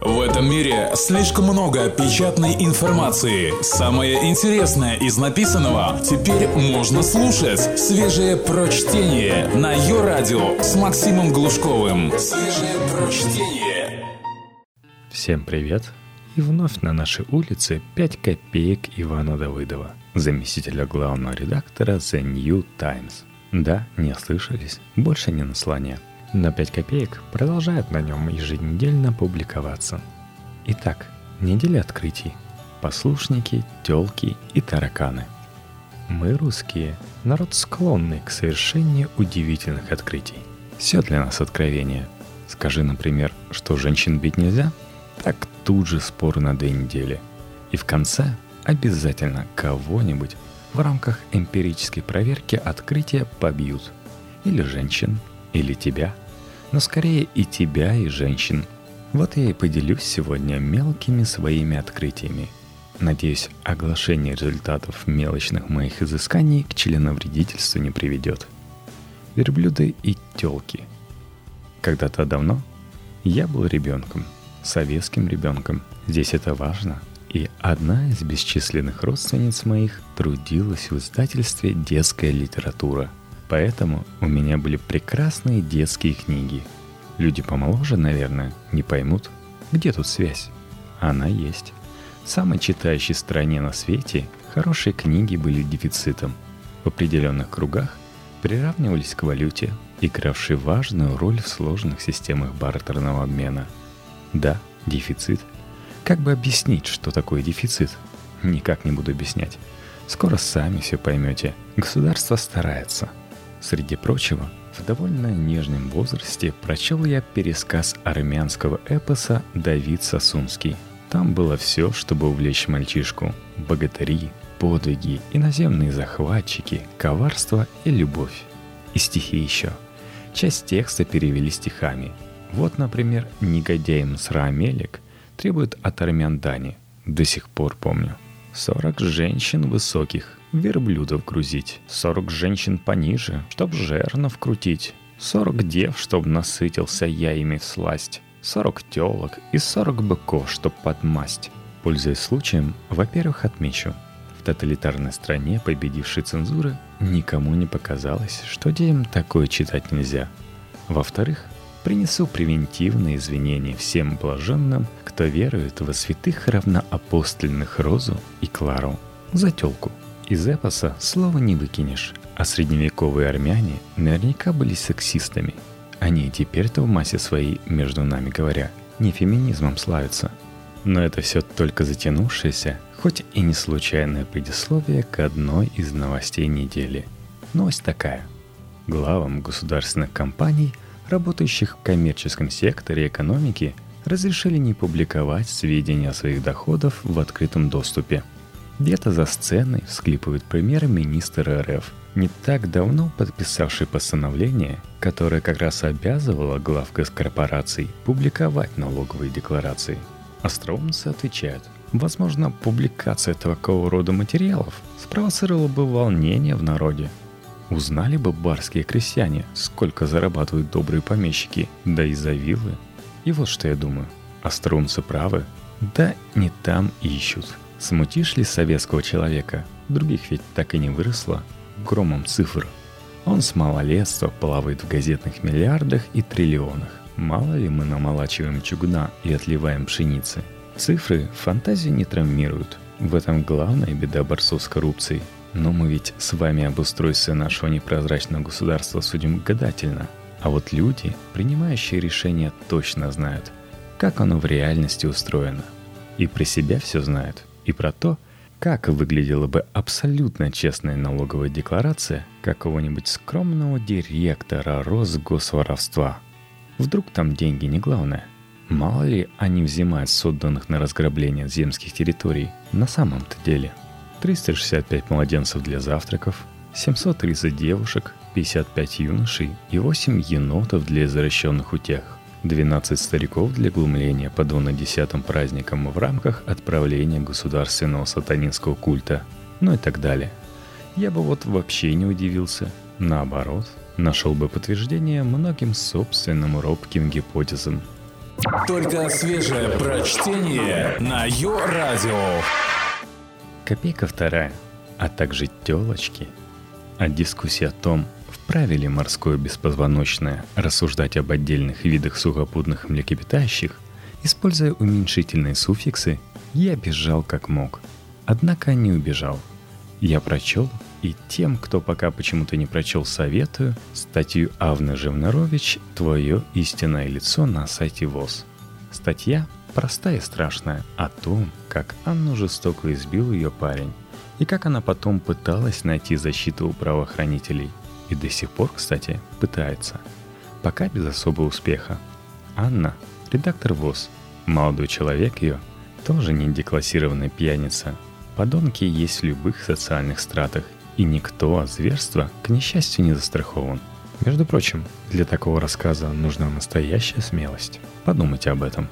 В этом мире слишком много печатной информации. Самое интересное из написанного теперь можно слушать. Свежее прочтение на ее радио с Максимом Глушковым. Свежее прочтение. Всем привет! И вновь на нашей улице 5 копеек Ивана Давыдова, заместителя главного редактора The New Times. Да, не ослышались, больше не на слоне – но 5 копеек продолжает на нем еженедельно публиковаться. Итак, неделя открытий. Послушники, телки и тараканы. Мы, русские, народ склонный к совершению удивительных открытий. Все для нас откровение. Скажи, например, что женщин бить нельзя? Так тут же спор на две недели. И в конце обязательно кого-нибудь в рамках эмпирической проверки открытия побьют. Или женщин, или тебя, но скорее и тебя, и женщин. Вот я и поделюсь сегодня мелкими своими открытиями. Надеюсь, оглашение результатов мелочных моих изысканий к членовредительству не приведет. Верблюды и телки. Когда-то давно я был ребенком, советским ребенком. Здесь это важно. И одна из бесчисленных родственниц моих трудилась в издательстве «Детская литература», Поэтому у меня были прекрасные детские книги. Люди помоложе, наверное, не поймут, где тут связь. Она есть. В самой читающей стране на свете хорошие книги были дефицитом. В определенных кругах приравнивались к валюте, игравшей важную роль в сложных системах бартерного обмена. Да, дефицит. Как бы объяснить, что такое дефицит? Никак не буду объяснять. Скоро сами все поймете. Государство старается – Среди прочего, в довольно нежном возрасте прочел я пересказ армянского эпоса «Давид Сосунский». Там было все, чтобы увлечь мальчишку. Богатыри, подвиги, иноземные захватчики, коварство и любовь. И стихи еще. Часть текста перевели стихами. Вот, например, негодяй Мсраамелик требует от армян дани. До сих пор помню. Сорок женщин высоких, верблюдов грузить, сорок женщин пониже, чтоб жернов крутить, сорок дев, чтоб насытился я ими сласть, сорок телок и сорок быков, чтоб подмасть. Пользуясь случаем, во-первых, отмечу, в тоталитарной стране победившей цензуры никому не показалось, что детям такое читать нельзя. Во-вторых, принесу превентивные извинения всем блаженным, кто верует во святых равноапостольных Розу и Клару за телку – из эпоса слова не выкинешь, а средневековые армяне наверняка были сексистами. Они теперь-то в массе своей, между нами говоря, не феминизмом славятся. Но это все только затянувшееся, хоть и не случайное предисловие к одной из новостей недели. Новость такая. Главам государственных компаний, работающих в коммерческом секторе экономики, разрешили не публиковать сведения о своих доходах в открытом доступе – где-то за сценой всклипывает премьер-министр РФ, не так давно подписавший постановление, которое как раз обязывало глав госкорпораций публиковать налоговые декларации. Остроумцы отвечают, возможно, публикация такого рода материалов спровоцировала бы волнение в народе. Узнали бы барские крестьяне, сколько зарабатывают добрые помещики, да и за виллы. И вот что я думаю. Остроумцы правы, да не там ищут – Смутишь ли советского человека? Других ведь так и не выросло. Громом цифр. Он с малолетства плавает в газетных миллиардах и триллионах. Мало ли мы намолачиваем чугуна и отливаем пшеницы. Цифры фантазию не травмируют. В этом главная беда борцов с коррупцией. Но мы ведь с вами об устройстве нашего непрозрачного государства судим гадательно. А вот люди, принимающие решения, точно знают, как оно в реальности устроено. И про себя все знают и про то, как выглядела бы абсолютно честная налоговая декларация какого-нибудь скромного директора Росгосворовства. Вдруг там деньги не главное. Мало ли они взимают с отданных на разграбление земских территорий на самом-то деле. 365 младенцев для завтраков, 730 девушек, 55 юношей и 8 енотов для извращенных утех. 12 стариков для глумления по десятым праздникам в рамках отправления государственного сатанинского культа, ну и так далее. Я бы вот вообще не удивился. Наоборот, нашел бы подтверждение многим собственным робким гипотезам. Только свежее прочтение на Йо-Радио. Копейка вторая, а также телочки. А дискуссия о том, вправе морское беспозвоночное рассуждать об отдельных видах сухопутных млекопитающих, используя уменьшительные суффиксы, я бежал как мог. Однако не убежал. Я прочел и тем, кто пока почему-то не прочел, советую статью Авны Живнарович «Твое истинное лицо» на сайте ВОЗ. Статья простая и страшная о том, как Анну жестоко избил ее парень, и как она потом пыталась найти защиту у правоохранителей. И до сих пор, кстати, пытается. Пока без особого успеха. Анна – редактор ВОЗ. Молодой человек ее – тоже не деклассированная пьяница. Подонки есть в любых социальных стратах, и никто от зверства, к несчастью, не застрахован. Между прочим, для такого рассказа нужна настоящая смелость. Подумайте об этом.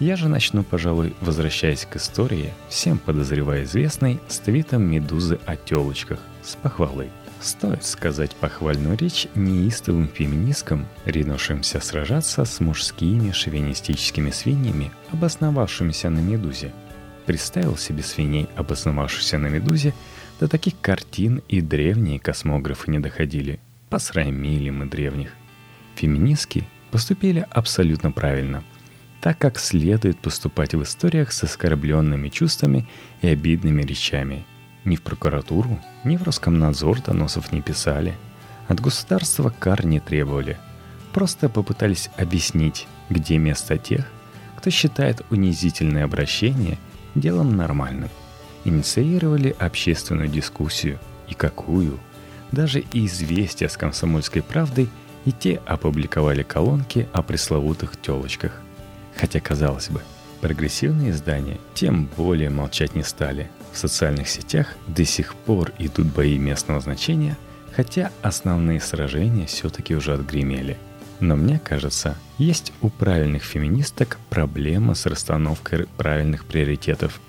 Я же начну, пожалуй, возвращаясь к истории, всем подозревая известной, с твитом «Медузы о телочках» с похвалой. Стоит сказать похвальную речь неистовым феминисткам, ринувшимся сражаться с мужскими шовинистическими свиньями, обосновавшимися на «Медузе». Представил себе свиней, обосновавшихся на «Медузе», до таких картин и древние космографы не доходили. Посрамили мы древних. Феминистки поступили абсолютно правильно, так как следует поступать в историях с оскорбленными чувствами и обидными речами. Ни в прокуратуру, ни в Роскомнадзор доносов не писали. От государства кар не требовали. Просто попытались объяснить, где место тех, кто считает унизительное обращение делом нормальным инициировали общественную дискуссию. И какую? Даже известия с комсомольской правдой и те опубликовали колонки о пресловутых телочках. Хотя, казалось бы, прогрессивные издания тем более молчать не стали. В социальных сетях до сих пор идут бои местного значения, хотя основные сражения все-таки уже отгремели. Но мне кажется, есть у правильных феминисток проблема с расстановкой правильных приоритетов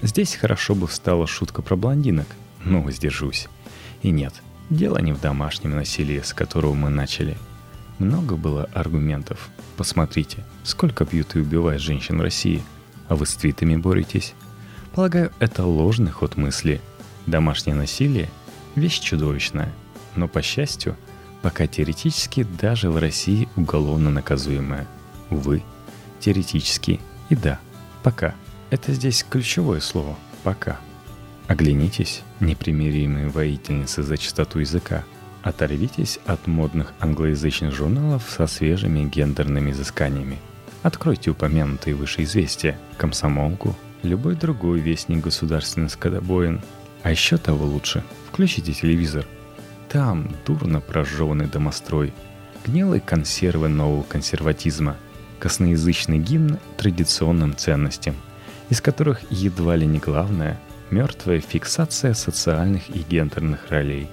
Здесь хорошо бы встала шутка про блондинок, но воздержусь. И нет, дело не в домашнем насилии, с которого мы начали. Много было аргументов. Посмотрите, сколько пьют и убивают женщин в России, а вы с твитами боретесь. Полагаю, это ложный ход мысли. Домашнее насилие – вещь чудовищная. Но, по счастью, пока теоретически даже в России уголовно наказуемое. Увы, теоретически и да, пока – это здесь ключевое слово «пока». Оглянитесь, непримиримые воительницы за чистоту языка. Оторвитесь от модных англоязычных журналов со свежими гендерными изысканиями. Откройте упомянутые выше известия, комсомолку, любой другой вестник государственный скотобоин. А еще того лучше, включите телевизор. Там дурно прожеванный домострой, гнилые консервы нового консерватизма, косноязычный гимн традиционным ценностям – из которых едва ли не главное – мертвая фиксация социальных и гендерных ролей.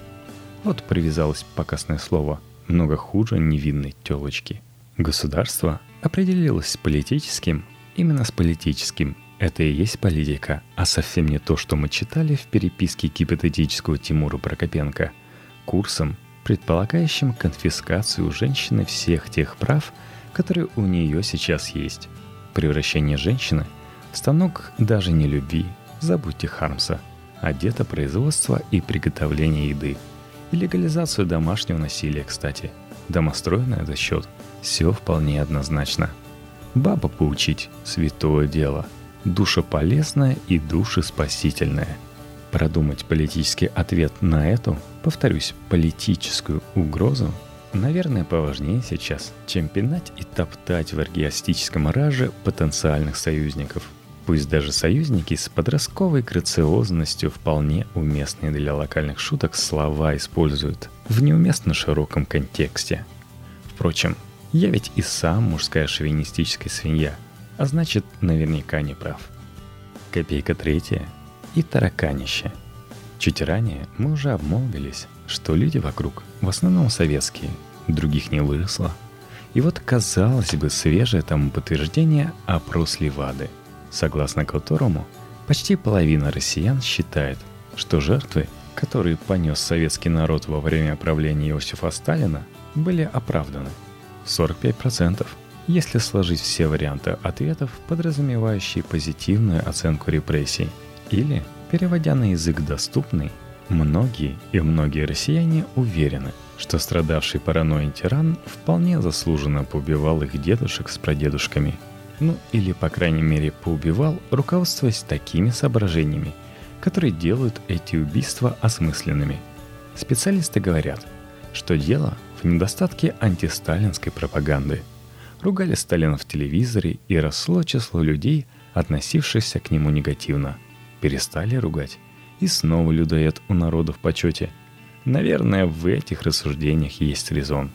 Вот привязалось покосное слово много хуже невинной телочки. Государство определилось с политическим, именно с политическим. Это и есть политика, а совсем не то, что мы читали в переписке гипотетического Тимура Прокопенко, курсом, предполагающим конфискацию женщины всех тех прав, которые у нее сейчас есть. Превращение женщины Станок даже не любви, забудьте Хармса, а производства и приготовления еды. И легализацию домашнего насилия, кстати. Домострой на этот счет. Все вполне однозначно. Баба поучить – святое дело. Душа полезная и душеспасительная. Продумать политический ответ на эту, повторюсь, политическую угрозу наверное, поважнее сейчас, чем пинать и топтать в аргиастическом раже потенциальных союзников – Пусть даже союзники с подростковой грациозностью вполне уместные для локальных шуток слова используют в неуместно широком контексте. Впрочем, я ведь и сам мужская шовинистическая свинья, а значит наверняка не прав. Копейка третья и тараканище. Чуть ранее мы уже обмолвились, что люди вокруг в основном советские, других не выросло. И вот, казалось бы, свежее тому подтверждение опрос Левады – согласно которому почти половина россиян считает, что жертвы, которые понес советский народ во время правления Иосифа Сталина, были оправданы. 45%. Если сложить все варианты ответов, подразумевающие позитивную оценку репрессий, или, переводя на язык доступный, многие и многие россияне уверены, что страдавший паранойей тиран вполне заслуженно поубивал их дедушек с прадедушками. Ну или, по крайней мере, поубивал, руководствуясь такими соображениями, которые делают эти убийства осмысленными. Специалисты говорят, что дело в недостатке антисталинской пропаганды – ругали Сталина в телевизоре и росло число людей, относившихся к нему негативно. Перестали ругать, и снова людоед у народа в почете. Наверное, в этих рассуждениях есть резон.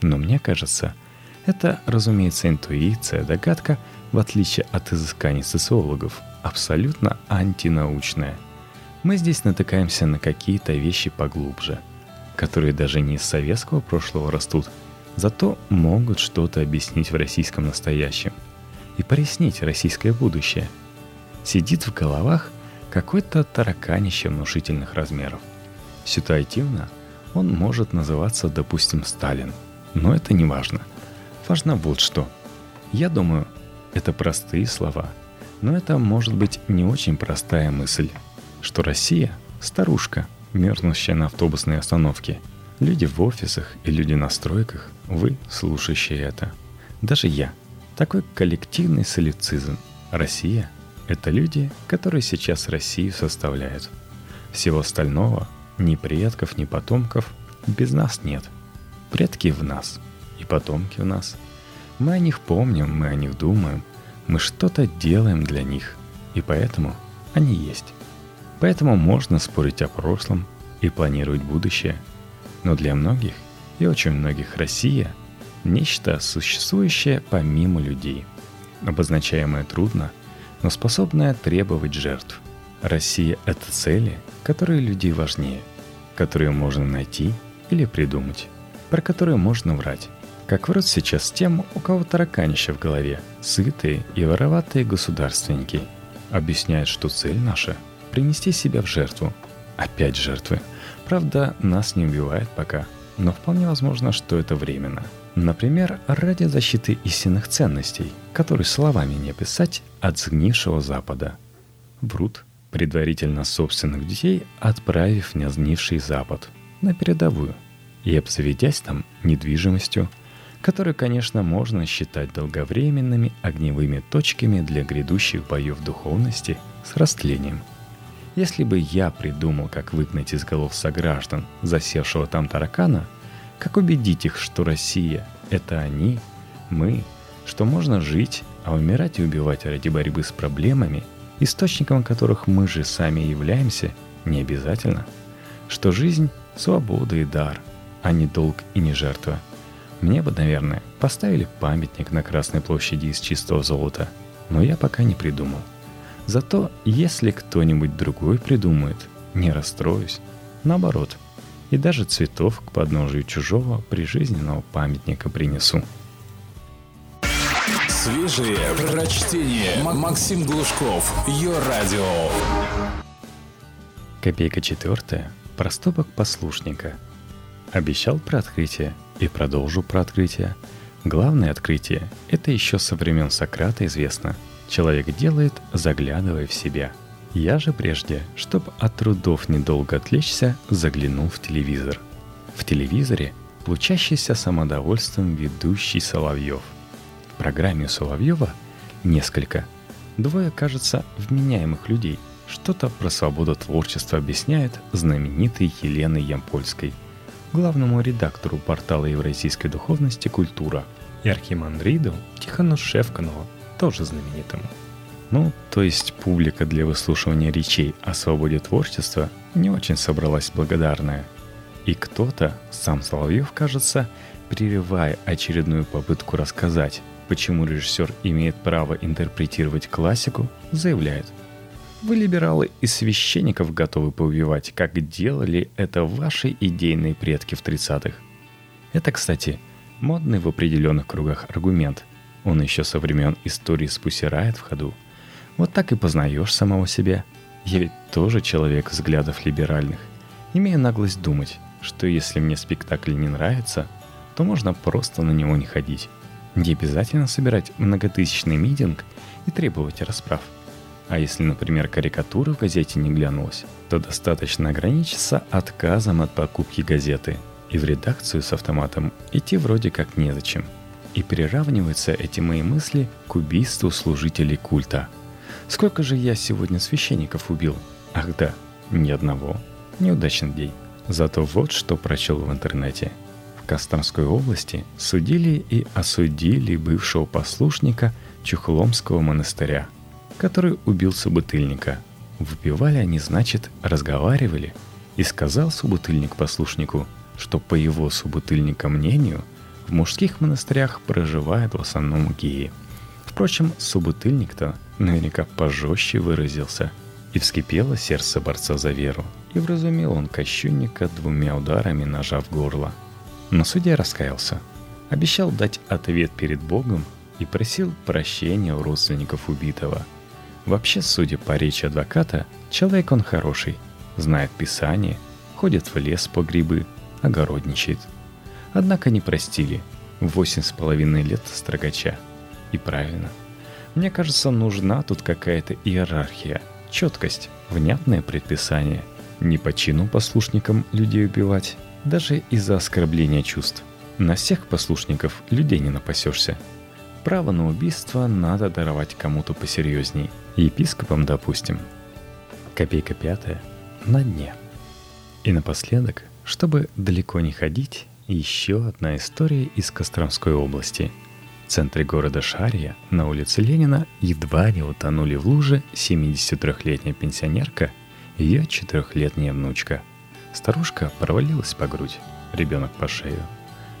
Но мне кажется, это, разумеется, интуиция, догадка, в отличие от изысканий социологов, абсолютно антинаучная. Мы здесь натыкаемся на какие-то вещи поглубже, которые даже не из советского прошлого растут – зато могут что-то объяснить в российском настоящем и прояснить российское будущее. Сидит в головах какой-то тараканище внушительных размеров. Ситуативно он может называться, допустим, Сталин, но это не важно. Важно вот что. Я думаю, это простые слова, но это может быть не очень простая мысль, что Россия – старушка, мерзнущая на автобусной остановке – Люди в офисах и люди на стройках, вы, слушающие это. Даже я. Такой коллективный солицизм. Россия — это люди, которые сейчас Россию составляют. Всего остального, ни предков, ни потомков, без нас нет. Предки в нас, и потомки в нас. Мы о них помним, мы о них думаем, мы что-то делаем для них, и поэтому они есть. Поэтому можно спорить о прошлом и планировать будущее — но для многих и очень многих Россия – нечто существующее помимо людей, обозначаемое трудно, но способное требовать жертв. Россия – это цели, которые людей важнее, которые можно найти или придумать, про которые можно врать. Как врут сейчас тем, у кого тараканище в голове, сытые и вороватые государственники. Объясняют, что цель наша – принести себя в жертву. Опять жертвы – Правда, нас не убивает пока, но вполне возможно, что это временно. Например, ради защиты истинных ценностей, которые словами не описать от сгнившего Запада. Врут, предварительно собственных детей отправив в незгнивший Запад, на передовую, и обзаведясь там недвижимостью, которую, конечно, можно считать долговременными огневыми точками для грядущих боев духовности с растлением – если бы я придумал, как выгнать из голов сограждан, засевшего там таракана, как убедить их, что Россия — это они, мы, что можно жить, а умирать и убивать ради борьбы с проблемами, источником которых мы же сами являемся, не обязательно, что жизнь — свобода и дар, а не долг и не жертва. Мне бы, наверное, поставили памятник на Красной площади из чистого золота, но я пока не придумал — Зато если кто-нибудь другой придумает, не расстроюсь. Наоборот, и даже цветов к подножию чужого прижизненного памятника принесу. Свежие прочтение. Максим Глушков. Ее радио. Копейка четвертая. Проступок послушника. Обещал про открытие и продолжу про открытие. Главное открытие – это еще со времен Сократа известно – человек делает, заглядывая в себя. Я же прежде, чтобы от трудов недолго отвлечься, заглянул в телевизор. В телевизоре лучащийся самодовольством ведущий Соловьев. В программе Соловьева несколько. Двое, кажется, вменяемых людей. Что-то про свободу творчества объясняет знаменитой Еленой Ямпольской, главному редактору портала Евразийской духовности «Культура», и архимандриду Тихону Шевканову, тоже знаменитому. Ну, то есть публика для выслушивания речей о свободе творчества не очень собралась благодарная. И кто-то, сам Соловьев, кажется, прерывая очередную попытку рассказать, почему режиссер имеет право интерпретировать классику, заявляет. Вы, либералы и священников, готовы поубивать, как делали это ваши идейные предки в 30-х. Это, кстати, модный в определенных кругах аргумент – он еще со времен истории с Пусирает в ходу. Вот так и познаешь самого себя. Я ведь тоже человек взглядов либеральных. Имею наглость думать, что если мне спектакль не нравится, то можно просто на него не ходить. Не обязательно собирать многотысячный митинг и требовать расправ. А если, например, карикатура в газете не глянулась, то достаточно ограничиться отказом от покупки газеты. И в редакцию с автоматом идти вроде как незачем. И приравниваются эти мои мысли к убийству служителей культа. Сколько же я сегодня священников убил? Ах да, ни одного. Неудачный день. Зато вот что прочел в интернете. В Костромской области судили и осудили бывшего послушника Чухломского монастыря, который убил собутыльника. Выпивали они, значит, разговаривали. И сказал собутыльник послушнику, что по его собутыльника мнению в мужских монастырях проживают в основном геи. Впрочем, собутыльник-то наверняка пожестче выразился – и вскипело сердце борца за веру, и вразумел он кощунника двумя ударами ножа в горло. Но судья раскаялся, обещал дать ответ перед Богом и просил прощения у родственников убитого. Вообще, судя по речи адвоката, человек он хороший, знает Писание, ходит в лес по грибы, огородничает. Однако не простили. Восемь с половиной лет строгача. И правильно. Мне кажется, нужна тут какая-то иерархия – Четкость, внятное предписание. Не по чину послушникам людей убивать, даже из-за оскорбления чувств. На всех послушников людей не напасешься. Право на убийство надо даровать кому-то посерьезней. Епископам, допустим. Копейка пятая на дне. И напоследок, чтобы далеко не ходить, еще одна история из Костромской области – в центре города Шария, на улице Ленина, едва не утонули в луже 73-летняя пенсионерка и ее четырехлетняя внучка. Старушка провалилась по грудь, ребенок по шею.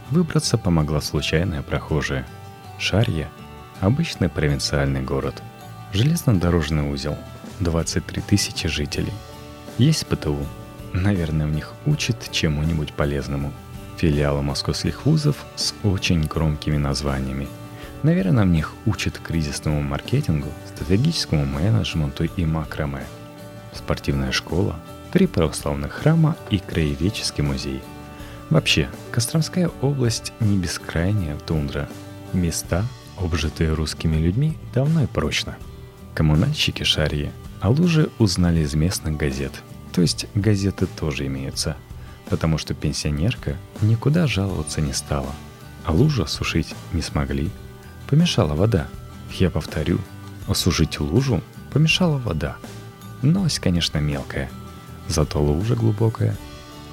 Выбраться помогла случайная прохожая. Шарья – обычный провинциальный город. Железнодорожный узел. 23 тысячи жителей. Есть ПТУ. Наверное, в них учат чему-нибудь полезному – филиалы московских вузов с очень громкими названиями. Наверное, в них учат кризисному маркетингу, стратегическому менеджменту и макраме. Спортивная школа, три православных храма и краеведческий музей. Вообще, Костромская область не бескрайняя тундра. Места, обжитые русскими людьми, давно и прочно. Коммунальщики Шарьи о луже узнали из местных газет. То есть газеты тоже имеются – потому что пенсионерка никуда жаловаться не стала, а лужу осушить не смогли. Помешала вода. Я повторю, осушить лужу помешала вода. Нось, конечно, мелкая, зато лужа глубокая.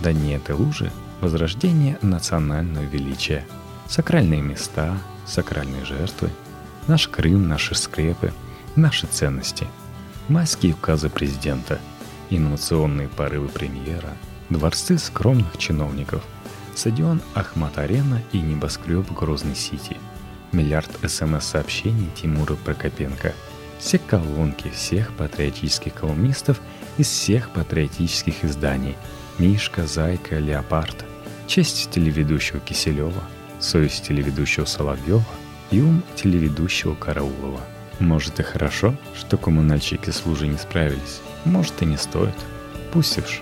Да не этой лужи возрождение национального величия. Сакральные места, сакральные жертвы, наш Крым, наши скрепы, наши ценности, майские указы президента, инновационные порывы премьера – дворцы скромных чиновников, стадион Ахмат-Арена и небоскреб Грозный-Сити, миллиард СМС-сообщений Тимура Прокопенко, все колонки всех патриотических колумнистов из всех патриотических изданий «Мишка», «Зайка», «Леопард», честь телеведущего Киселева, совесть телеведущего Соловьева и ум телеведущего Караулова. Может и хорошо, что коммунальщики с не справились, может и не стоит. Пусть уж.